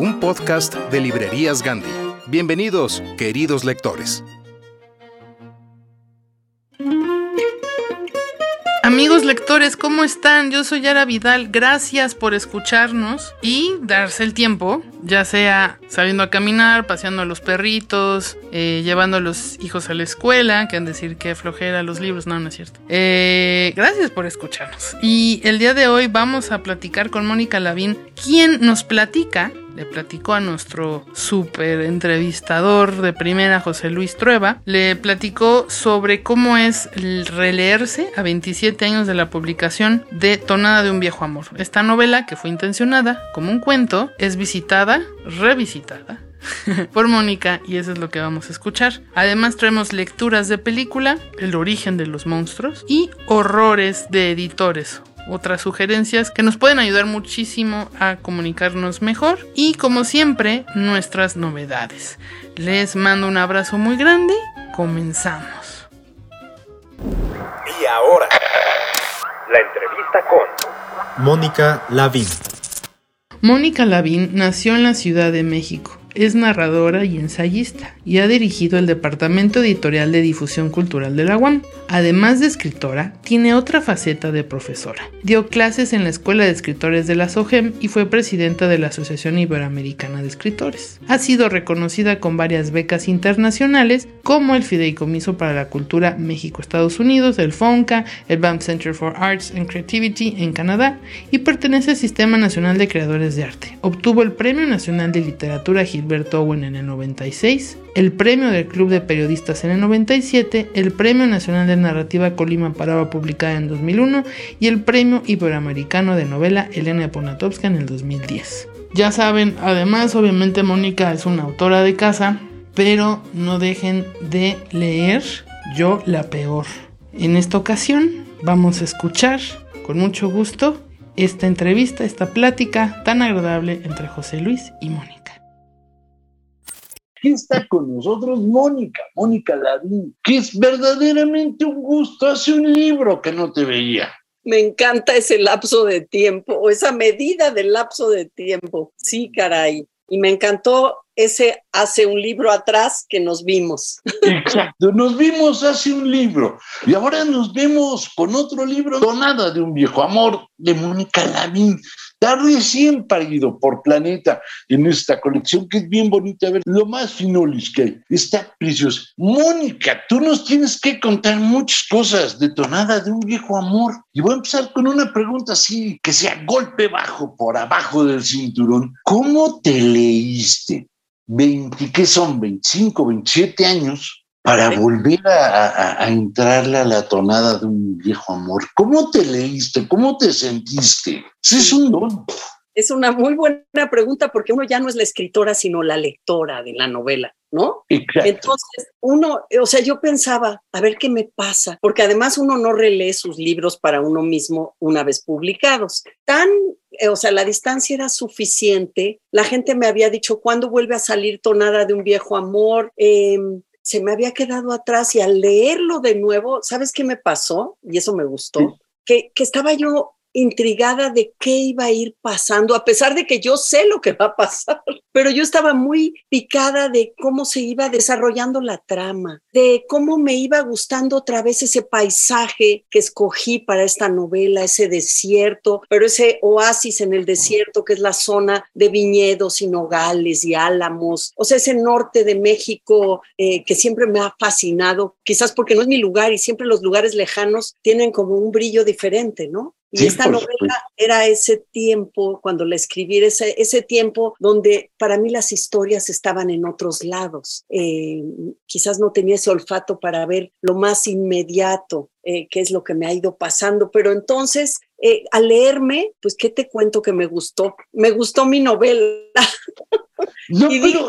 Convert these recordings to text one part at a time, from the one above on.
un podcast de Librerías Gandhi. Bienvenidos, queridos lectores. Amigos lectores, ¿cómo están? Yo soy Yara Vidal. Gracias por escucharnos y darse el tiempo, ya sea saliendo a caminar, paseando a los perritos, eh, llevando a los hijos a la escuela, que han de decir que flojera los libros, no, no es cierto. Eh, gracias por escucharnos. Y el día de hoy vamos a platicar con Mónica Lavín, quien nos platica le platicó a nuestro súper entrevistador de primera, José Luis Trueba, le platicó sobre cómo es releerse a 27 años de la publicación de Tonada de un viejo amor. Esta novela, que fue intencionada como un cuento, es visitada, revisitada por Mónica y eso es lo que vamos a escuchar. Además traemos lecturas de película, el origen de los monstruos y horrores de editores otras sugerencias que nos pueden ayudar muchísimo a comunicarnos mejor y como siempre nuestras novedades. Les mando un abrazo muy grande, comenzamos. Y ahora, la entrevista con Mónica Lavín. Mónica Lavín nació en la Ciudad de México. Es narradora y ensayista y ha dirigido el Departamento Editorial de Difusión Cultural de la UAM. Además de escritora, tiene otra faceta de profesora. Dio clases en la Escuela de Escritores de la SOGEM y fue presidenta de la Asociación Iberoamericana de Escritores. Ha sido reconocida con varias becas internacionales como el Fideicomiso para la Cultura México-Estados Unidos, el FONCA, el BAM Center for Arts and Creativity en Canadá y pertenece al Sistema Nacional de Creadores de Arte. Obtuvo el Premio Nacional de Literatura Gilberto Owen en el 96, el Premio del Club de Periodistas en el 97, el Premio Nacional de Narrativa Colima Paraba publicada en 2001 y el Premio Iberoamericano de Novela Elena Poniatowska en el 2010. Ya saben, además obviamente Mónica es una autora de casa, pero no dejen de leer Yo la Peor. En esta ocasión vamos a escuchar con mucho gusto esta entrevista, esta plática tan agradable entre José Luis y Mónica. Aquí está con nosotros Mónica, Mónica Lavín, que es verdaderamente un gusto. Hace un libro que no te veía. Me encanta ese lapso de tiempo o esa medida del lapso de tiempo. Sí, caray. Y me encantó ese hace un libro atrás que nos vimos. Exacto, nos vimos hace un libro y ahora nos vemos con otro libro, Donada de un viejo amor, de Mónica Lavín. Está recién parido por Planeta en esta colección que es bien bonita. ver, lo más finolis que hay. Está precioso. Mónica, tú nos tienes que contar muchas cosas de Tonada de un viejo amor. Y voy a empezar con una pregunta así, que sea golpe bajo por abajo del cinturón. ¿Cómo te leíste 20, ¿qué son? 25, 27 años para volver a, a, a, entrarle a la tonada de un viejo amor. ¿Cómo te leíste? ¿Cómo te sentiste? Ese es un don. Es una muy buena pregunta porque uno ya no es la escritora, sino la lectora de la novela. ¿no? Entonces, uno, o sea, yo pensaba, a ver qué me pasa, porque además uno no relee sus libros para uno mismo una vez publicados. Tan, eh, o sea, la distancia era suficiente. La gente me había dicho, ¿cuándo vuelve a salir tonada de un viejo amor? Em, se me había quedado atrás y al leerlo de nuevo, ¿sabes qué me pasó? Y eso me gustó. Que, que estaba yo intrigada de qué iba a ir pasando, a pesar de que yo sé lo que va a pasar, pero yo estaba muy picada de cómo se iba desarrollando la trama, de cómo me iba gustando otra vez ese paisaje que escogí para esta novela, ese desierto, pero ese oasis en el desierto que es la zona de viñedos y nogales y álamos, o sea, ese norte de México eh, que siempre me ha fascinado, quizás porque no es mi lugar y siempre los lugares lejanos tienen como un brillo diferente, ¿no? Y esta novela era ese tiempo, cuando la escribí, ese, ese tiempo donde para mí las historias estaban en otros lados. Eh, quizás no tenía ese olfato para ver lo más inmediato, eh, qué es lo que me ha ido pasando, pero entonces eh, al leerme, pues, ¿qué te cuento que me gustó? Me gustó mi novela. No, y bueno,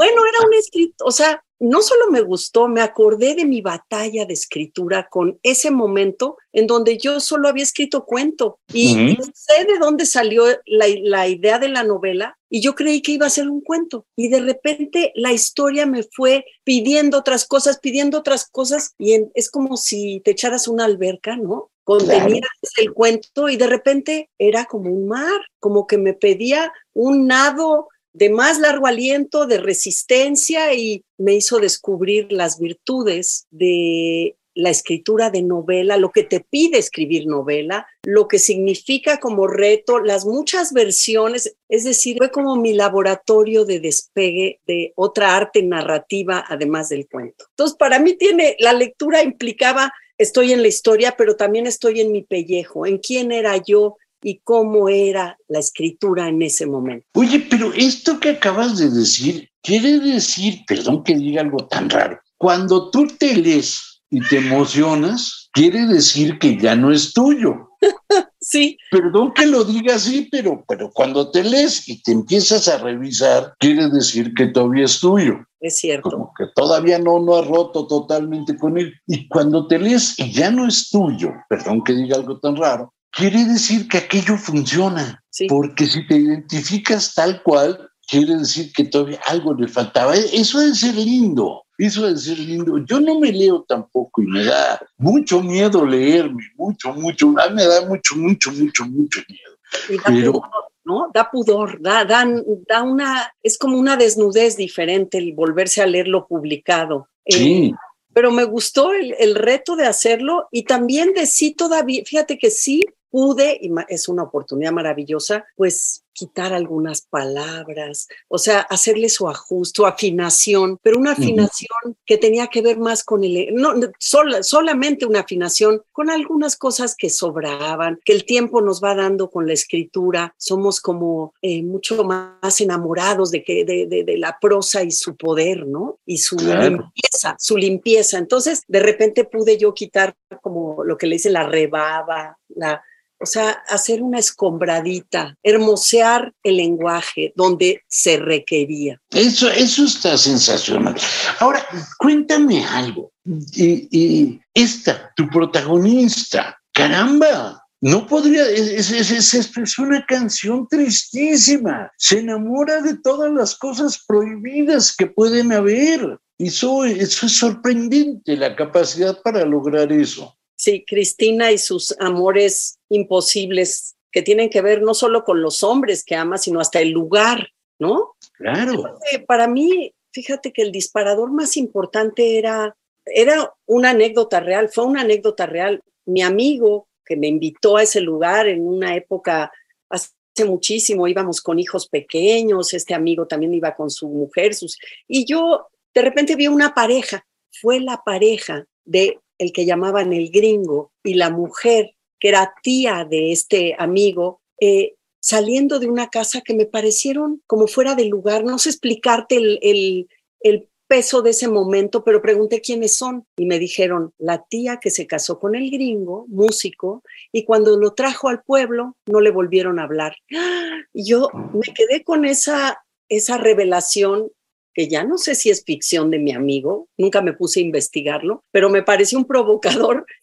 era un escrito, o sea, no solo me gustó, me acordé de mi batalla de escritura con ese momento en donde yo solo había escrito cuento y sé de dónde salió la, idea de la novela y yo creí que iba a ser un cuento y de repente la historia me fue pidiendo otras cosas, pidiendo otras cosas y es como si te echaras una alberca, ¿no? Contenías el cuento y de repente era como un mar, como que me pedía un nado de más largo aliento, de resistencia y me hizo descubrir las virtudes de la escritura de novela, lo que te pide escribir novela, lo que significa como reto, las muchas versiones, es decir, fue como mi laboratorio de despegue de otra arte narrativa además del cuento. Entonces, para mí tiene, la lectura implicaba, estoy en la historia, pero también estoy en mi pellejo, en quién era yo, y cómo era la escritura en ese momento. Oye, pero esto que acabas de decir quiere decir, perdón que diga algo tan raro, cuando tú te lees y te emocionas, quiere decir que ya no es tuyo. sí. Perdón que lo diga así, pero, pero cuando te lees y te empiezas a revisar, quiere decir que todavía es tuyo. Es cierto. Como que todavía no, no has roto totalmente con él. Y cuando te lees y ya no es tuyo, perdón que diga algo tan raro, quiere decir que aquello funciona. Porque si te identificas tal cual, quiere decir que todavía algo le faltaba. Eso debe ser lindo. Eso debe ser lindo. Yo no me leo tampoco y me da mucho miedo leerme, mucho, mucho. me da mucho, mucho, mucho, mucho miedo. Pero, ¿no? Da pudor, da, da, da, una, es como una desnudez diferente el volverse a leer lo publicado. Sí. Eh, pero me gustó el, el, reto de hacerlo y también de sí todavía, fíjate que sí pude, y es una oportunidad maravillosa, pues quitar algunas palabras, o sea, hacerle su ajuste, su afinación, pero una afinación que tenía que ver más con el, no, solamente una afinación con algunas cosas que sobraban, que el tiempo nos va dando con la escritura, somos como eh, mucho más enamorados de, que, de, de, la prosa y su poder, ¿no? Y su limpieza, su limpieza. Entonces, de repente pude yo quitar como lo que le dice la rebaba, la o sea, hacer una escombradita, hermosear el lenguaje donde se requería. Eso, eso está sensacional. Ahora, cuéntame algo. Y, esta, tu protagonista, caramba, no podría, es, es, es, una canción tristísima. Se enamora de todas las cosas prohibidas que pueden haber. Eso, eso es sorprendente, la capacidad para lograr eso. Sí, Cristina y sus amores imposibles que tienen que ver no solo con los hombres que ama, sino hasta el lugar, ¿no? Claro. Para mí, fíjate que el disparador más importante era, era una anécdota real, fue una anécdota real. Mi amigo que me invitó a ese lugar en una época hace muchísimo, íbamos con hijos pequeños, este amigo también iba con su mujer, sus, y yo de repente vi una pareja, fue la pareja de el que llamaban el gringo, y la mujer, que era tía de este amigo, eh, saliendo de una casa que me parecieron como fuera de lugar. No sé explicarte el, el, peso de ese momento, pero pregunté quiénes son y me dijeron, la tía que se casó con el gringo, músico, y cuando lo trajo al pueblo no le volvieron a hablar. Y yo me quedé con esa, esa revelación que ya no sé si es ficción de mi amigo, nunca me puse a investigarlo, pero me pareció un provocador.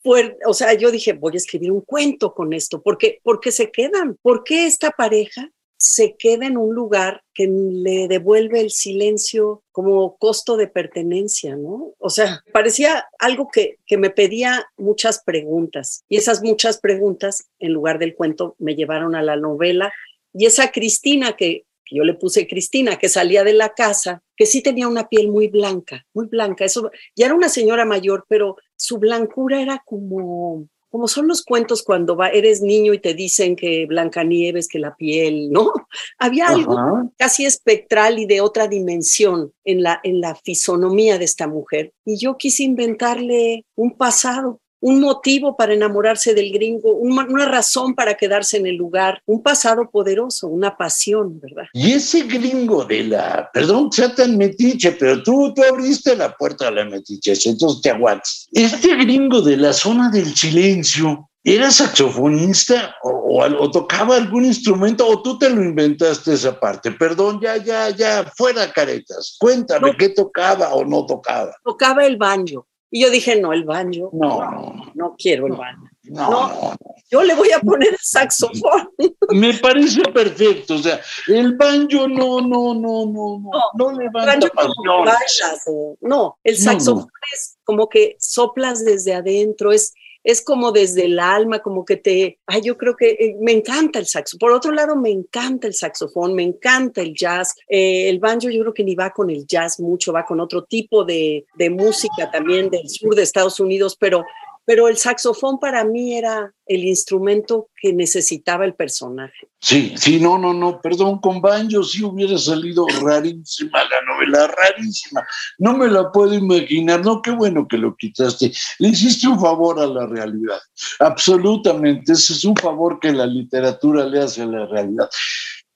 O sea, yo dije, voy a escribir un cuento con esto, porque, porque se quedan, ¿por qué esta pareja se queda en un lugar que le devuelve el silencio como costo de pertenencia, ¿no? O sea, parecía algo que, que me pedía muchas preguntas y esas muchas preguntas, en lugar del cuento, me llevaron a la novela y esa Cristina que, yo le puse Cristina, que salía de la casa, que sí tenía una piel muy blanca, muy blanca. Eso ya era una señora mayor, pero su blancura era como como son los cuentos cuando va, eres niño y te dicen que Blancanieves, que la piel, ¿no? Había algo casi espectral y de otra dimensión en la, en la fisonomía de esta mujer. Y yo quise inventarle un pasado, un motivo para enamorarse del gringo, una, razón para quedarse en el lugar, un pasado poderoso, una pasión, ¿verdad? Y ese gringo de la, perdón sea tan metiche, pero tú, tú abriste la puerta a la metiche, entonces te aguantas. Este gringo de la zona del silencio, ¿Era saxofonista o, o, tocaba algún instrumento o tú te lo inventaste esa parte? Perdón, ya, ya, ya, fuera caretas. Cuéntame qué tocaba o no tocaba. Tocaba el banjo. Y yo dije, no, el baño. No, no, quiero el baño. No, yo le voy a poner el saxofón. Me parece perfecto. O sea, el banjo no, no, no, no, no, no, levanta pasiones. No, el saxofón es como que soplas desde adentro, es es como desde el alma, como que te, ay, yo creo que eh, me encanta el saxo. Por otro lado, me encanta el saxofón, me encanta el jazz. Eh, el banjo yo creo que ni va con el jazz mucho, va con otro tipo de, de música también del sur de Estados Unidos, pero pero el saxofón para mí era el instrumento que necesitaba el personaje. Sí, sí, no, no, no, perdón, con banjo sí hubiera salido rarísima la novela, rarísima. No me la puedo imaginar, no, qué bueno que lo quitaste. Le hiciste un favor a la realidad, absolutamente, ese es un favor que la literatura le hace a la realidad.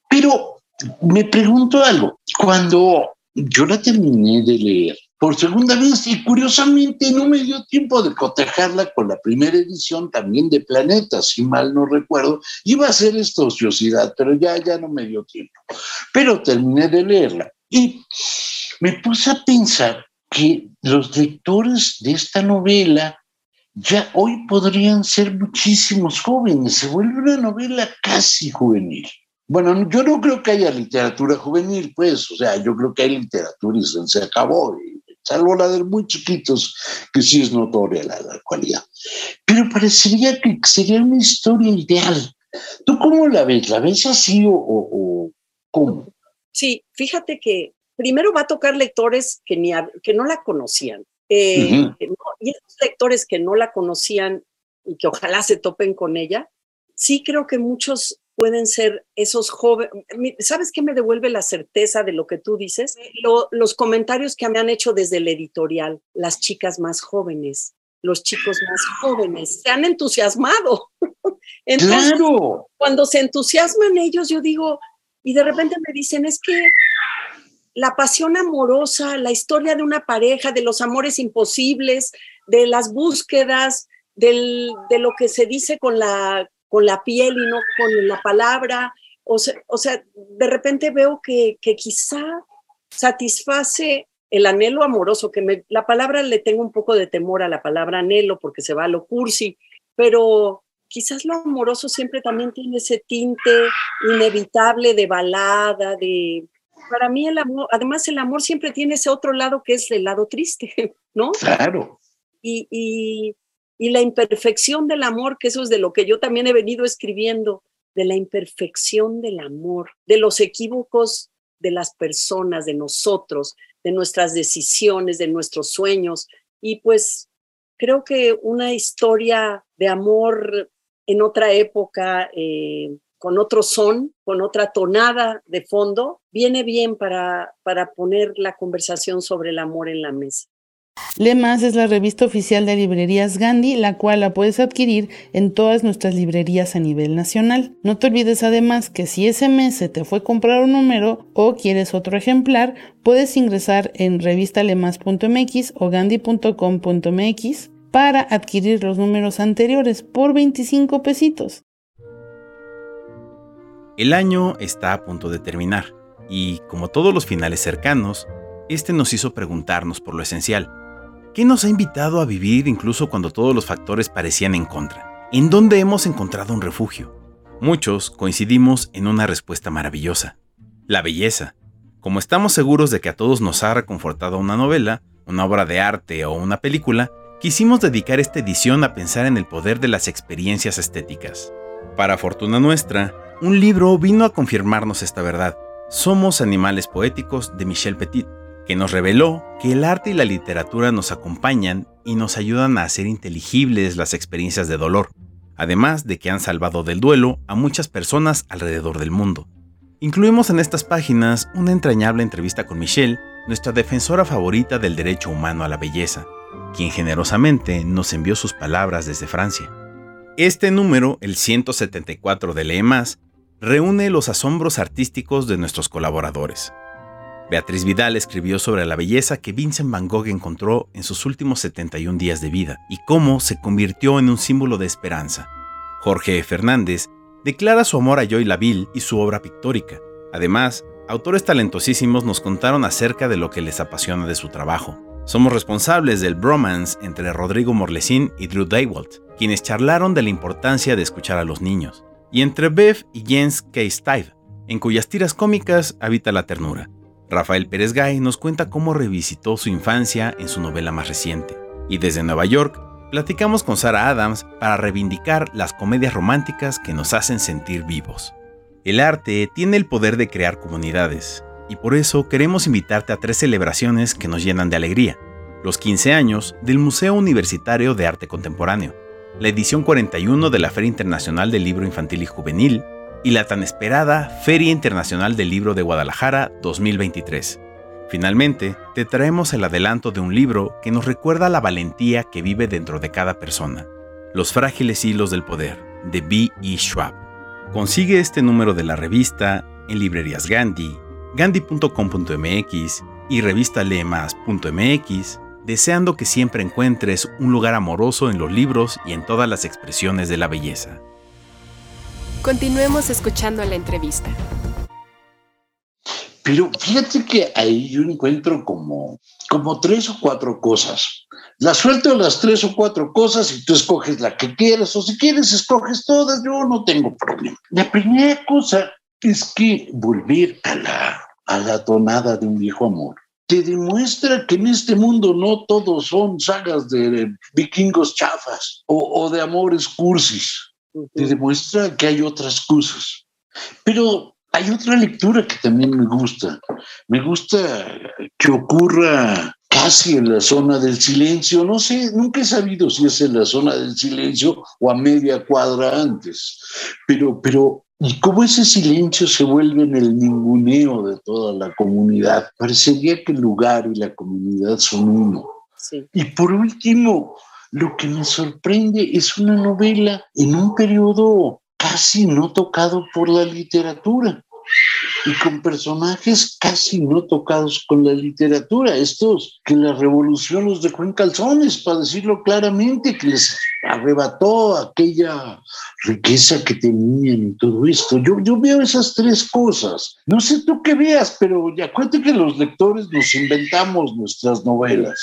Pero me pregunto algo, cuando yo la terminé de leer, por segunda vez y curiosamente no me dio tiempo de cotejarla con la primera edición también de Planeta, si mal no recuerdo. Iba a ser esta ociosidad, pero ya, ya no me dio tiempo. Pero terminé de leerla y me puse a pensar que los lectores de esta novela ya hoy podrían ser muchísimos jóvenes. Se vuelve una novela casi juvenil. Bueno, yo no creo que haya literatura juvenil, pues, o sea, yo creo que hay literatura y se acabó. Y salvo la de muy chiquitos, que sí es notoria la, cualidad. Pero parecería que sería una historia ideal. ¿Tú cómo la ves? ¿La ves así o, cómo? Sí, fíjate que primero va a tocar lectores que, ni, que no la conocían. Eh, y esos lectores que no la conocían y que ojalá se topen con ella, sí creo que muchos pueden ser esos jóvenes. ¿Sabes qué me devuelve la certeza de lo que tú dices? los comentarios que me han hecho desde el editorial, las chicas más jóvenes, los chicos más jóvenes, se han entusiasmado. Entonces, claro. cuando se entusiasman ellos, yo digo, y de repente me dicen, es que la pasión amorosa, la historia de una pareja, de los amores imposibles, de las búsquedas, del, de lo que se dice con la, con la piel y no con la palabra. O sea, o sea de repente veo que, que quizá satisface el anhelo amoroso, que me, la palabra le tengo un poco de temor a la palabra anhelo porque se va a lo cursi, pero quizás lo amoroso siempre también tiene ese tinte inevitable de balada, de... Para mí el amor, además el amor siempre tiene ese otro lado que es el lado triste, ¿no? Claro. Y, y, y la imperfección del amor, que eso es de lo que yo también he venido escribiendo, de la imperfección del amor, de los equívocos de las personas, de nosotros, de nuestras decisiones, de nuestros sueños. Y pues creo que una historia de amor en otra época, eh, con otro son, con otra tonada de fondo, viene bien para, para poner la conversación sobre el amor en la mesa. Le Más es la revista oficial de librerías Gandhi, la cual la puedes adquirir en todas nuestras librerías a nivel nacional. No te olvides además que si ese mes te fue comprar un número o quieres otro ejemplar, puedes ingresar en revistalemas.mx o gandhi.com.mx para adquirir los números anteriores por 25 pesitos. El año está a punto de terminar y, como todos los finales cercanos, este nos hizo preguntarnos por lo esencial. ¿Qué nos ha invitado a vivir incluso cuando todos los factores parecían en contra? ¿En dónde hemos encontrado un refugio? Muchos coincidimos en una respuesta maravillosa. La belleza. Como estamos seguros de que a todos nos ha reconfortado una novela, una obra de arte o una película, quisimos dedicar esta edición a pensar en el poder de las experiencias estéticas. Para fortuna nuestra, un libro vino a confirmarnos esta verdad. Somos animales poéticos de Michel Petit que nos reveló que el arte y la literatura nos acompañan y nos ayudan a hacer inteligibles las experiencias de dolor, además de que han salvado del duelo a muchas personas alrededor del mundo. Incluimos en estas páginas una entrañable entrevista con Michelle, nuestra defensora favorita del derecho humano a la belleza, quien generosamente nos envió sus palabras desde Francia. Este número, el 174 de Lee reúne los asombros artísticos de nuestros colaboradores. Beatriz Vidal escribió sobre la belleza que Vincent Van Gogh encontró en sus últimos 71 días de vida y cómo se convirtió en un símbolo de esperanza. Jorge Fernández declara su amor a Joy Laville y su obra pictórica. Además, autores talentosísimos nos contaron acerca de lo que les apasiona de su trabajo. Somos responsables del bromance entre Rodrigo Morlesín y Drew Daywalt, quienes charlaron de la importancia de escuchar a los niños, y entre Bev y Jens K. Steve, en cuyas tiras cómicas habita la ternura. Rafael Pérez Gay nos cuenta cómo revisitó su infancia en su novela más reciente. Y desde Nueva York, platicamos con Sara Adams para reivindicar las comedias románticas que nos hacen sentir vivos. El arte tiene el poder de crear comunidades, y por eso queremos invitarte a tres celebraciones que nos llenan de alegría. Los 15 años del Museo Universitario de Arte Contemporáneo, la edición 41 de la Feria Internacional del Libro Infantil y Juvenil, y la tan esperada Feria Internacional del Libro de Guadalajara 2023. Finalmente, te traemos el adelanto de un libro que nos recuerda la valentía que vive dentro de cada persona. Los frágiles hilos del poder, de B. E. Schwab. Consigue este número de la revista en librerías Gandhi, gandhi.com.mx y revistalemas.mx, deseando que siempre encuentres un lugar amoroso en los libros y en todas las expresiones de la belleza. Continuemos escuchando la entrevista. Pero fíjate que ahí yo encuentro como, como tres o cuatro cosas. La suelto las tres o cuatro cosas y tú escoges la que quieras, o si quieres escoges todas, yo no tengo problema. La primera cosa es que volver a la, a la tonada de un viejo amor te demuestra que en este mundo no todos son sagas de vikingos chafas o, o de amores cursis te demuestra que hay otras cosas. Pero hay otra lectura que también me gusta. Me gusta que ocurra casi en la zona del silencio. No sé, nunca he sabido si es en la zona del silencio o a media cuadra antes. Pero, pero, y cómo ese silencio se vuelve en el ninguneo de toda la comunidad. Parecería que el lugar y la comunidad son uno. Y por último, lo que me sorprende es una novela en un periodo casi no tocado por la literatura y con personajes casi no tocados con la literatura, estos que la revolución los dejó en calzones, para decirlo claramente, que les arrebató aquella riqueza que tenían y todo esto. Yo, yo veo esas tres cosas. No sé tú qué veas, pero cuente que los lectores nos inventamos nuestras novelas.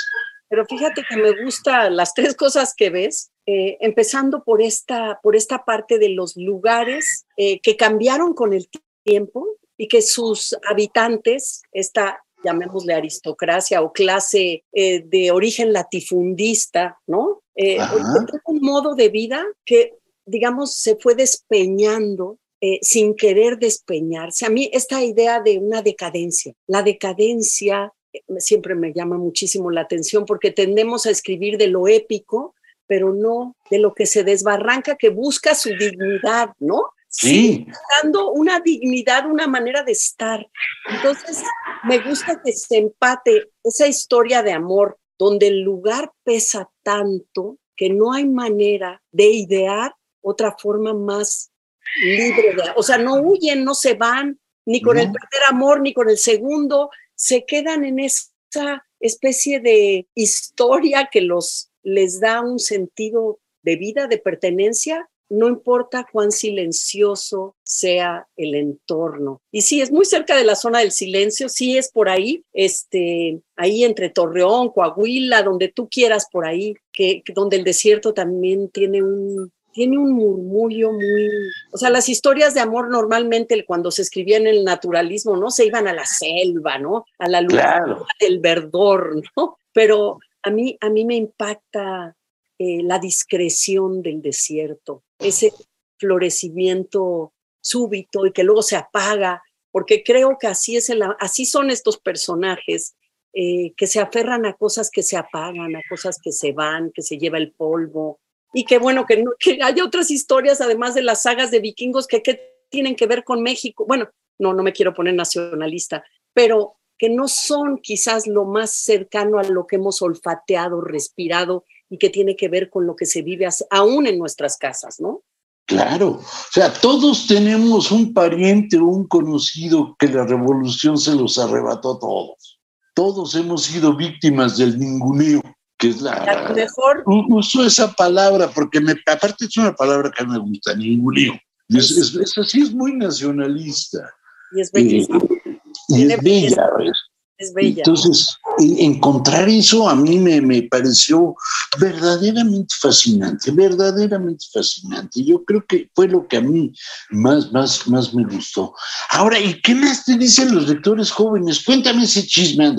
Pero fíjate que me gustan las tres cosas que ves, eh, empezando por esta, por esta parte de los lugares eh, que cambiaron con el tiempo y que sus habitantes, esta llamémosle aristocracia o clase eh, de origen latifundista, ¿no? un modo de vida que, digamos, se fue despeñando sin querer despeñarse. A mí esta idea de una decadencia, la decadencia siempre me llama muchísimo la atención porque tendemos a escribir de lo épico, pero no de lo que se desbarranca, que busca su dignidad, ¿no? Sí. Dando una dignidad, una manera de estar. Entonces, me gusta que se empate esa historia de amor donde el lugar pesa tanto que no hay manera de idear otra forma más libre. De, o sea, no huyen, no se van, ni con el primer amor, ni con el segundo, se quedan en esa especie de historia que los les da un sentido de vida, de pertenencia, no importa cuán silencioso sea el entorno. Y sí, es muy cerca de la zona del silencio, sí es por ahí, este, ahí entre Torreón, Coahuila, donde tú quieras por ahí, que, donde el desierto también tiene un, tiene un murmullo muy, o sea, las historias de amor normalmente cuando se escribían en el naturalismo, ¿no? Se iban a la selva, ¿no? A la luz del verdor, ¿no? Pero a mí, a mí me impacta eh, la discreción del desierto, ese florecimiento súbito y que luego se apaga, porque creo que así, es así son estos personajes eh, que se aferran a cosas que se apagan, a cosas que se van, que se lleva el polvo. Y que bueno, que, que hay otras historias, además de las sagas de vikingos, que, que tienen que ver con México. Bueno, no, no me quiero poner nacionalista, pero que no son quizás lo más cercano a lo que hemos olfateado, respirado y que tiene que ver con lo que se vive aún en nuestras casas, ¿no? Claro, o sea, todos tenemos un pariente o un conocido que la revolución se los arrebató a todos. Todos hemos sido víctimas del ninguneo, que es la... mejor... Uso esa palabra porque me, aparte es una palabra que me gusta, ninguneo. Es, es, así, es muy nacionalista. Y es bellísima. y es bella, es bella. Entonces, encontrar eso a mí me, me, pareció verdaderamente fascinante, verdaderamente fascinante. Yo creo que fue lo que a mí más, más, más me gustó. Ahora, ¿y qué más te dicen los lectores jóvenes? Cuéntame ese chisme,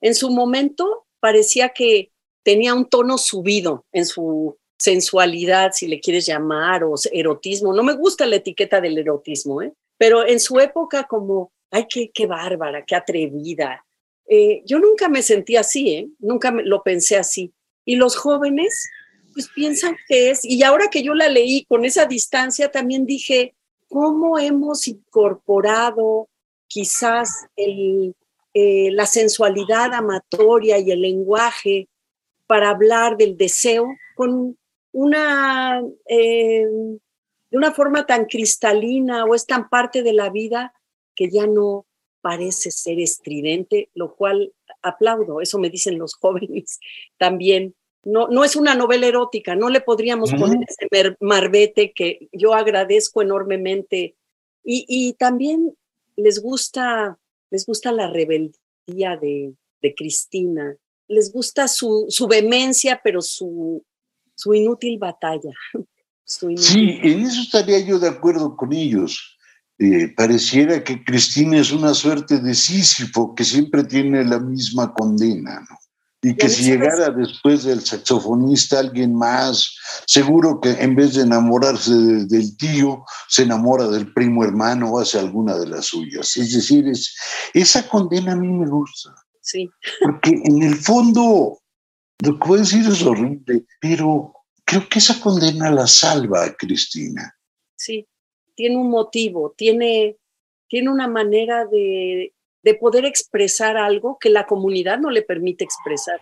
En su momento parecía que tenía un tono subido en su sensualidad, si le quieres llamar, o erotismo. No me gusta la etiqueta del erotismo, ¿eh? pero en su época como, ay, qué, qué bárbara, qué atrevida, eh, yo nunca me sentí así, ¿eh? nunca lo pensé así. Y los jóvenes, pues piensan que es, y ahora que yo la leí con esa distancia, también dije, ¿cómo hemos incorporado quizás el, eh, la sensualidad amatoria y el lenguaje para hablar del deseo con una, de una forma tan cristalina o es tan parte de la vida que ya no, parece ser estridente, lo cual aplaudo, eso me dicen los jóvenes también. No, no es una novela erótica, no le podríamos poner ese marbete que yo agradezco enormemente. Y, también les gusta, les gusta la rebeldía de, Cristina, les gusta su, su vehemencia, pero su, su inútil batalla. Sí, en eso estaría yo de acuerdo con ellos. Eh, pareciera que Cristina es una suerte de Sísifo que siempre tiene la misma condena, ¿no? Y que si llegara después del saxofonista alguien más, seguro que en vez de enamorarse del tío, se enamora del primo hermano o hace alguna de las suyas. Es decir, es, esa condena a mí me gusta. Sí. Porque en el fondo, lo que voy a decir es horrible, pero creo que esa condena la salva a Cristina. Sí tiene un motivo, tiene, tiene una manera de, de poder expresar algo que la comunidad no le permite expresar.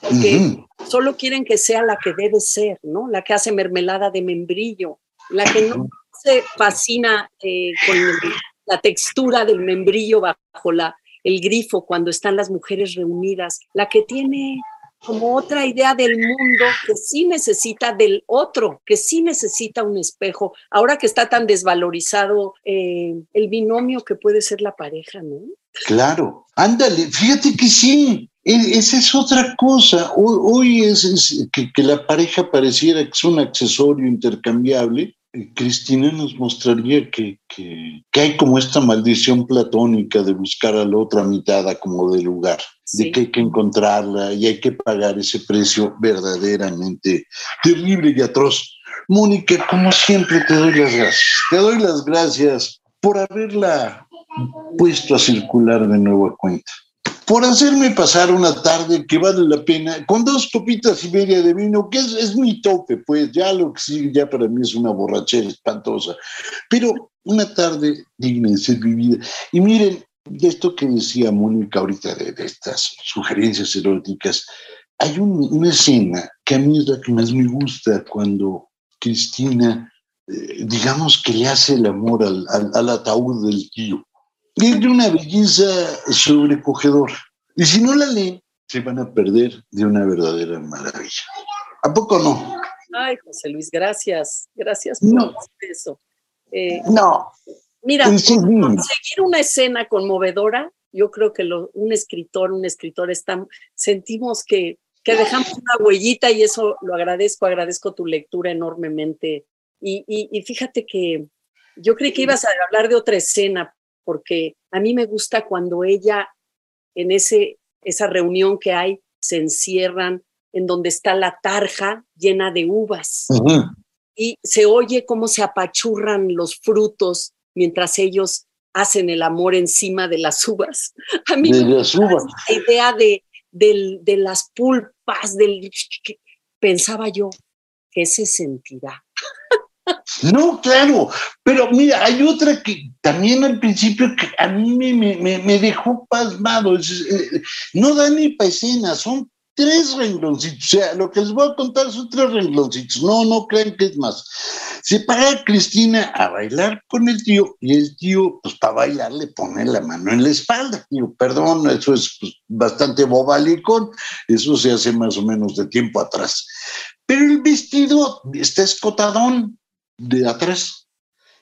Porque solo quieren que sea la que debe ser, ¿no? La que hace mermelada de membrillo, la que no se fascina eh, con la textura del membrillo bajo la, el grifo cuando están las mujeres reunidas, la que tiene como otra idea del mundo que sí necesita del otro, que sí necesita un espejo. Ahora que está tan desvalorizado eh, el binomio que puede ser la pareja, ¿no? Claro, ándale, fíjate que sí, e, esa es otra cosa. Hoy, es, que, que, la pareja pareciera que es un accesorio intercambiable Cristina nos mostraría que, que, hay como esta maldición platónica de buscar a la otra mitad como de lugar, de que hay que encontrarla y hay que pagar ese precio verdaderamente terrible y atroz. Mónica, como siempre, te doy las gracias. Te doy las gracias por haberla puesto a circular de nuevo a cuenta por hacerme pasar una tarde que vale la pena, con dos copitas y media de vino, que es, es mi tope, pues ya lo que sigue ya para mí es una borrachera espantosa, pero una tarde digna de ser vivida. Y miren, de esto que decía Mónica ahorita, de, de estas sugerencias eróticas, hay una escena que a mí es la que más me gusta cuando Cristina, eh, digamos que le hace el amor al, al, ataúd del tío. Es de una belleza sobrecogedora. Y si no la leen, se van a perder de una verdadera maravilla. ¿A poco no? Ay, José Luis, gracias. Gracias por eso. Eh, no. Mira, conseguir una escena conmovedora, yo creo que un escritor, un escritor, está, sentimos que, que dejamos una huellita y eso lo agradezco, agradezco tu lectura enormemente. Y, y, fíjate que yo creí que ibas a hablar de otra escena, porque a mí me gusta cuando ella, en ese, esa reunión que hay, se encierran, en donde está la tarja llena de uvas. Y se oye cómo se apachurran los frutos mientras ellos hacen el amor encima de las uvas. A mí de las uvas. la idea de, de, las pulpas, del, pensaba yo, ¿qué se sentirá? No, claro, pero mira, hay otra que también al principio que a mí me, dejó pasmado, eh, no da ni para son tres rengloncitos. O sea, lo que les voy a contar son tres rengloncitos. No, no crean que es más. Se para Cristina a bailar con el tío y el tío, pues para bailar, le pone la mano en la espalda. Digo, perdón, eso es pues, bastante bobalicón. Eso se hace más o menos de tiempo atrás. Pero el vestido está escotadón de atrás.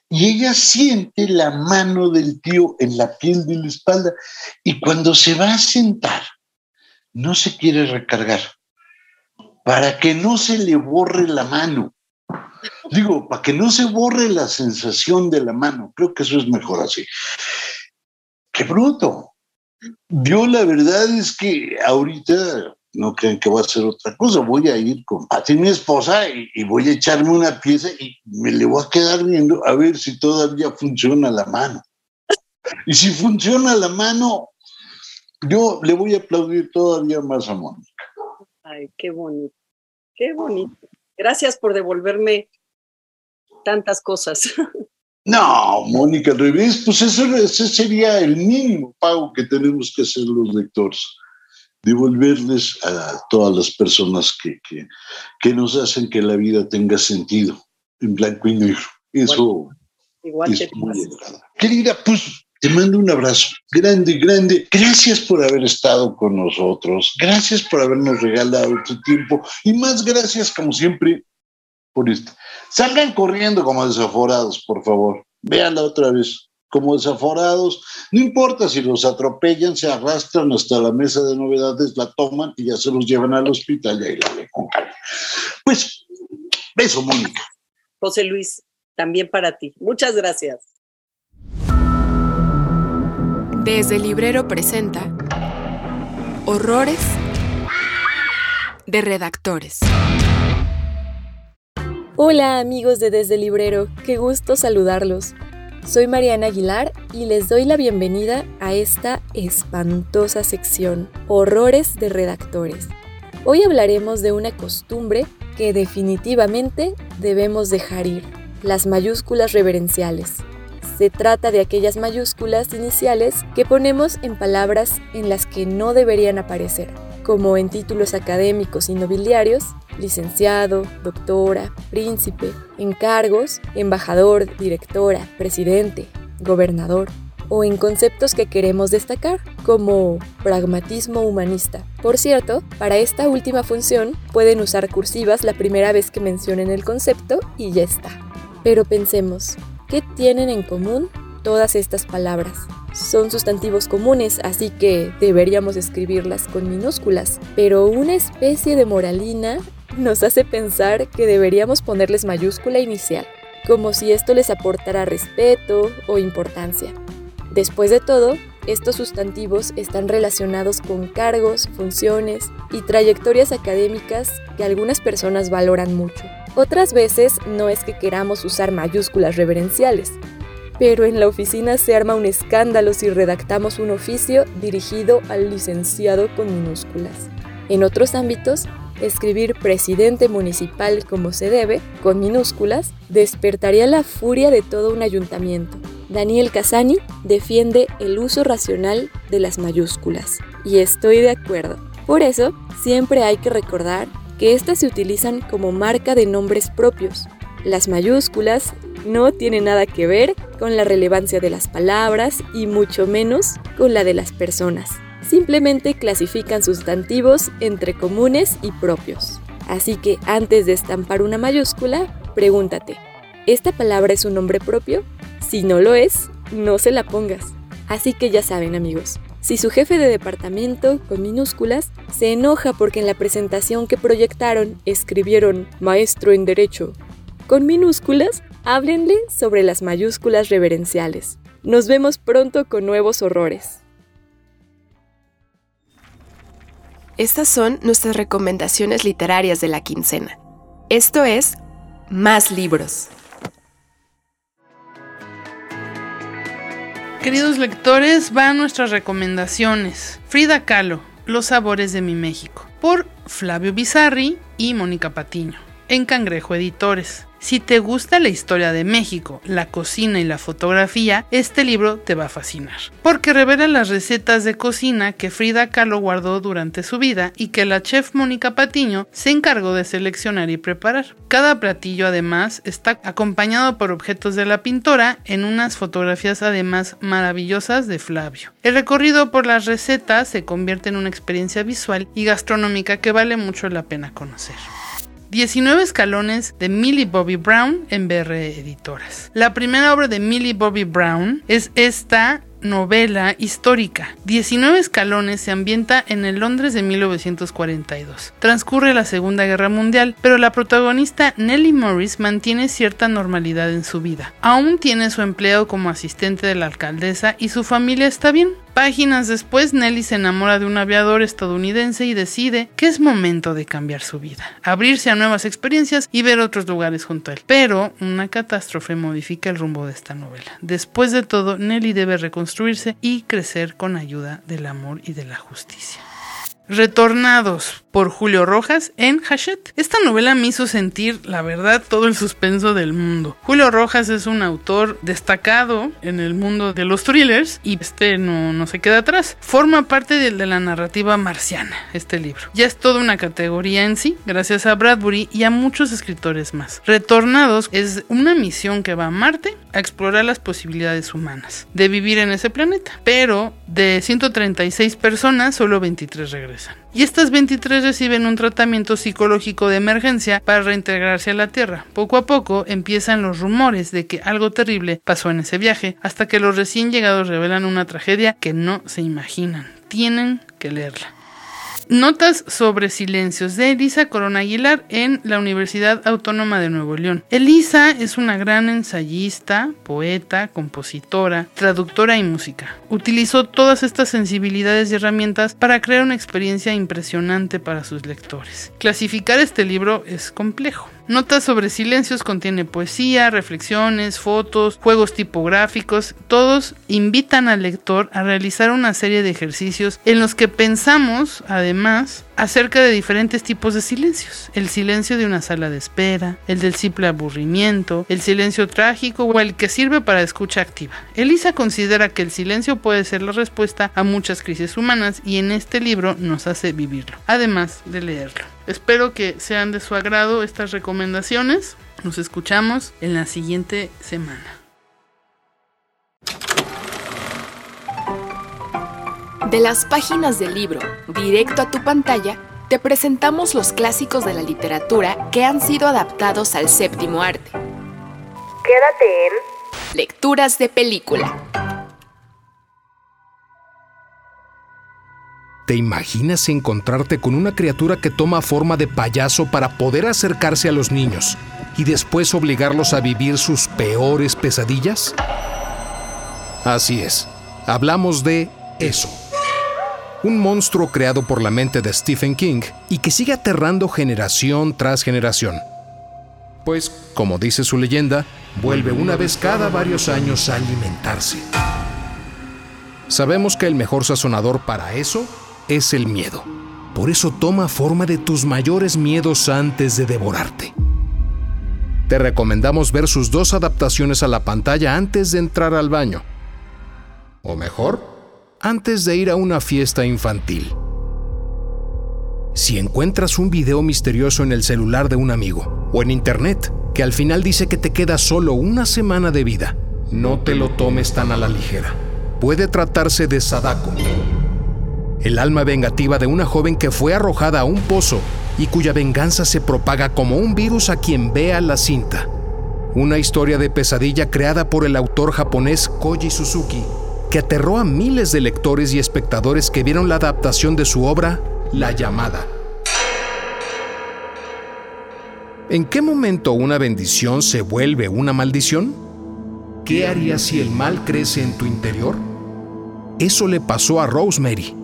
Y ella siente la mano del tío en la piel de la espalda. Y cuando se va a sentar, no se quiere recargar para que no se le borre la mano. Digo, para que no se borre la sensación de la mano. Creo que eso es mejor así. ¡Qué bruto! Yo la verdad es que ahorita no crean que voy a hacer otra cosa. Voy a ir con Pati, mi esposa, y, y, voy a echarme una pieza y me le voy a quedar viendo a ver si todavía funciona la mano. Y si funciona la mano, yo le voy a aplaudir todavía más a Mónica. Ay, qué bonito, qué bonito. Gracias por devolverme tantas cosas. No, Mónica, al revés, pues eso, ese sería el mínimo pago que tenemos que hacer los lectores, devolverles a todas las personas que, que, nos hacen que la vida tenga sentido en blanco y negro. Eso igual, es muy Querida, pues te mando un abrazo grande, grande. Gracias por haber estado con nosotros. Gracias por habernos regalado tu tiempo. Y más gracias, como siempre, por esto. Salgan corriendo como desaforados, por favor. Véanla otra vez. Como desaforados, no importa si los atropellan, se arrastran hasta la mesa de novedades, la toman y ya se los llevan al hospital y ahí la calma. Pues, beso, Mónica. José Luis, también para ti. Muchas gracias. Desde el librero presenta Horrores de redactores. Hola amigos de Desde el Librero, qué gusto saludarlos. Soy Mariana Aguilar y les doy la bienvenida a esta espantosa sección, Horrores de redactores. Hoy hablaremos de una costumbre que definitivamente debemos dejar ir, las mayúsculas reverenciales. Se trata de aquellas mayúsculas iniciales que ponemos en palabras en las que no deberían aparecer, como en títulos académicos y nobiliarios, licenciado, doctora, príncipe, encargos, embajador, directora, presidente, gobernador, o en conceptos que queremos destacar, como pragmatismo humanista. Por cierto, para esta última función pueden usar cursivas la primera vez que mencionen el concepto y ya está. Pero pensemos, ¿Qué tienen en común todas estas palabras? Son sustantivos comunes, así que deberíamos escribirlas con minúsculas, pero una especie de moralina nos hace pensar que deberíamos ponerles mayúscula inicial, como si esto les aportara respeto o importancia. Después de todo, estos sustantivos están relacionados con cargos, funciones y trayectorias académicas que algunas personas valoran mucho. Otras veces no es que queramos usar mayúsculas reverenciales, pero en la oficina se arma un escándalo si redactamos un oficio dirigido al licenciado con minúsculas. En otros ámbitos, escribir presidente municipal como se debe, con minúsculas, despertaría la furia de todo un ayuntamiento. Daniel Casani defiende el uso racional de las mayúsculas, y estoy de acuerdo. Por eso, siempre hay que recordar que éstas se utilizan como marca de nombres propios. Las mayúsculas no tienen nada que ver con la relevancia de las palabras y mucho menos con la de las personas. Simplemente clasifican sustantivos entre comunes y propios. Así que antes de estampar una mayúscula, pregúntate, ¿esta palabra es un nombre propio? Si no lo es, no se la pongas. Así que ya saben amigos, si su jefe de departamento, con minúsculas, se enoja porque en la presentación que proyectaron escribieron maestro en derecho, con minúsculas, háblenle sobre las mayúsculas reverenciales. Nos vemos pronto con nuevos horrores. Estas son nuestras recomendaciones literarias de la quincena. Esto es Más libros. Queridos lectores, van nuestras recomendaciones. Frida Kahlo, Los sabores de mi México, por Flavio Bizarri y Mónica Patiño, en Cangrejo Editores. Si te gusta la historia de México, la cocina y la fotografía, este libro te va a fascinar, porque revela las recetas de cocina que Frida Kahlo guardó durante su vida y que la chef Mónica Patiño se encargó de seleccionar y preparar. Cada platillo además está acompañado por objetos de la pintora en unas fotografías además maravillosas de Flavio. El recorrido por las recetas se convierte en una experiencia visual y gastronómica que vale mucho la pena conocer. 19 escalones de Millie Bobby Brown en BR Editoras. La primera obra de Millie Bobby Brown es esta novela histórica. 19 escalones se ambienta en el Londres de 1942. Transcurre la Segunda Guerra Mundial, pero la protagonista Nellie Morris mantiene cierta normalidad en su vida. Aún tiene su empleo como asistente de la alcaldesa y su familia está bien. Páginas después, Nelly se enamora de un aviador estadounidense y decide que es momento de cambiar su vida, abrirse a nuevas experiencias y ver otros lugares junto a él. Pero una catástrofe modifica el rumbo de esta novela. Después de todo, Nelly debe reconstruirse y crecer con ayuda del amor y de la justicia. Retornados por Julio Rojas en Hachette. Esta novela me hizo sentir, la verdad, todo el suspenso del mundo. Julio Rojas es un autor destacado en el mundo de los thrillers y este no, no se queda atrás. Forma parte de, de la narrativa marciana, este libro. Ya es toda una categoría en sí, gracias a Bradbury y a muchos escritores más. Retornados es una misión que va a Marte a explorar las posibilidades humanas de vivir en ese planeta. Pero de 136 personas, solo 23 regresan y estas 23 reciben un tratamiento psicológico de emergencia para reintegrarse a la Tierra. Poco a poco empiezan los rumores de que algo terrible pasó en ese viaje, hasta que los recién llegados revelan una tragedia que no se imaginan. Tienen que leerla. Notas sobre silencios de Elisa Corona Aguilar en la Universidad Autónoma de Nuevo León. Elisa es una gran ensayista, poeta, compositora, traductora y música. Utilizó todas estas sensibilidades y herramientas para crear una experiencia impresionante para sus lectores. Clasificar este libro es complejo. Notas sobre silencios contiene poesía, reflexiones, fotos, juegos tipográficos. Todos invitan al lector a realizar una serie de ejercicios en los que pensamos, además, acerca de diferentes tipos de silencios. El silencio de una sala de espera, el del simple aburrimiento, el silencio trágico o el que sirve para escucha activa. Elisa considera que el silencio puede ser la respuesta a muchas crisis humanas y en este libro nos hace vivirlo, además de leerlo. Espero que sean de su agrado estas recomendaciones. Nos escuchamos en la siguiente semana. De las páginas del libro, directo a tu pantalla, te presentamos los clásicos de la literatura que han sido adaptados al séptimo arte. Quédate en Lecturas de Película. ¿Te imaginas encontrarte con una criatura que toma forma de payaso para poder acercarse a los niños y después obligarlos a vivir sus peores pesadillas? Así es, hablamos de eso. Un monstruo creado por la mente de Stephen King y que sigue aterrando generación tras generación. Pues, como dice su leyenda, vuelve una vez cada varios años a alimentarse. Sabemos que el mejor sazonador para eso es el miedo. Por eso toma forma de tus mayores miedos antes de devorarte. Te recomendamos ver sus dos adaptaciones a la pantalla antes de entrar al baño. O mejor, antes de ir a una fiesta infantil. Si encuentras un video misterioso en el celular de un amigo o en internet que al final dice que te queda solo una semana de vida, no te lo tomes tan a la ligera. Puede tratarse de Sadako, el alma vengativa de una joven que fue arrojada a un pozo y cuya venganza se propaga como un virus a quien vea la cinta. Una historia de pesadilla creada por el autor japonés Koji Suzuki, que aterró a miles de lectores y espectadores que vieron la adaptación de su obra La llamada. ¿En qué momento una bendición se vuelve una maldición? ¿Qué harías si el mal crece en tu interior? Eso le pasó a Rosemary,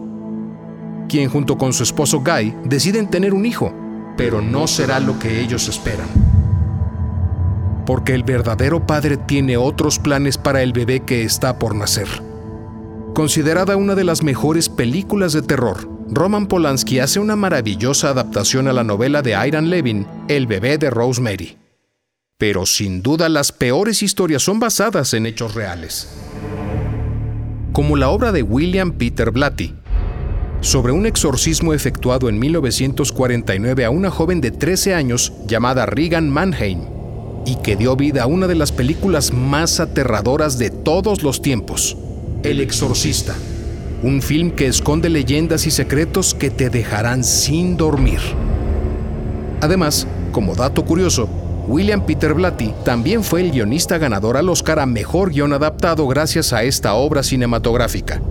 quien junto con su esposo Guy deciden tener un hijo, pero no será lo que ellos esperan. Porque el verdadero padre tiene otros planes para el bebé que está por nacer. Considerada una de las mejores películas de terror, Roman Polanski hace una maravillosa adaptación a la novela de Iron Levin, El bebé de Rosemary. Pero sin duda las peores historias son basadas en hechos reales. Como la obra de William Peter Blatty, sobre un exorcismo efectuado en 1949 a una joven de 13 años llamada Regan Mannheim, y que dio vida a una de las películas más aterradoras de todos los tiempos, El Exorcista, un film que esconde leyendas y secretos que te dejarán sin dormir. Además, como dato curioso, William Peter Blatty también fue el guionista ganador al Oscar a Mejor Guión Adaptado gracias a esta obra cinematográfica.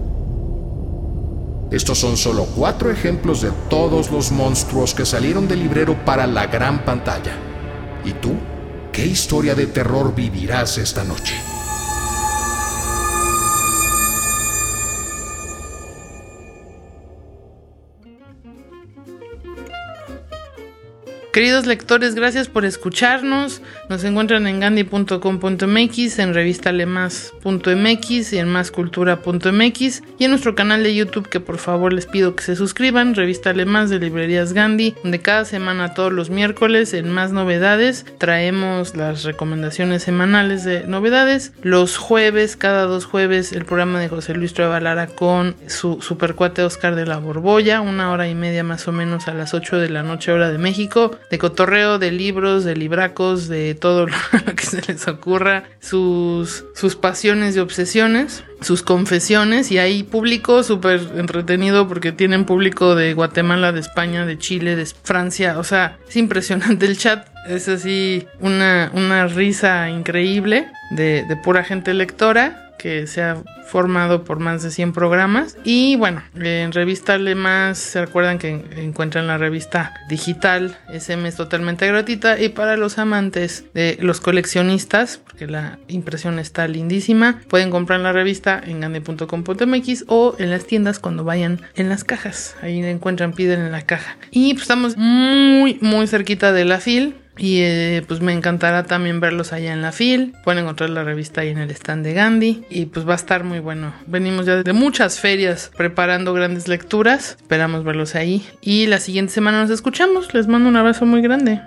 Estos son solo cuatro ejemplos de todos los monstruos que salieron del librero para la gran pantalla. ¿Y tú? ¿Qué historia de terror vivirás esta noche? Queridos lectores, gracias por escucharnos. Nos encuentran en gandhi.com.mx, en revistalemas.mx y en máscultura.mx y en nuestro canal de YouTube que por favor les pido que se suscriban, Revista Más de Librerías Gandhi, donde cada semana todos los miércoles en más novedades traemos las recomendaciones semanales de novedades. Los jueves, cada dos jueves, el programa de José Luis Trevalara con su supercuate Oscar de la Borbolla, una hora y media más o menos a las 8 de la noche hora de México de cotorreo, de libros, de libracos, de todo lo que se les ocurra, sus, sus pasiones y obsesiones, sus confesiones y hay público súper entretenido porque tienen público de Guatemala, de España, de Chile, de Francia, o sea, es impresionante el chat. Es así una, una risa increíble de, de pura gente lectora que se ha formado por más de 100 programas. Y bueno, en Revista Más se recuerdan que encuentran la revista digital, ese mes totalmente gratuita. Y para los amantes de los coleccionistas, porque la impresión está lindísima, pueden comprar la revista en gande.com.mx o en las tiendas cuando vayan en las cajas. Ahí la encuentran, piden en la caja. Y pues estamos muy, muy cerquita de la FIL. Y eh, pues me encantará también verlos allá en la FIL. Pueden encontrar la revista ahí en el stand de Gandhi. Y pues va a estar muy bueno. Venimos ya de muchas ferias preparando grandes lecturas. Esperamos verlos ahí. Y la siguiente semana nos escuchamos. Les mando un abrazo muy grande.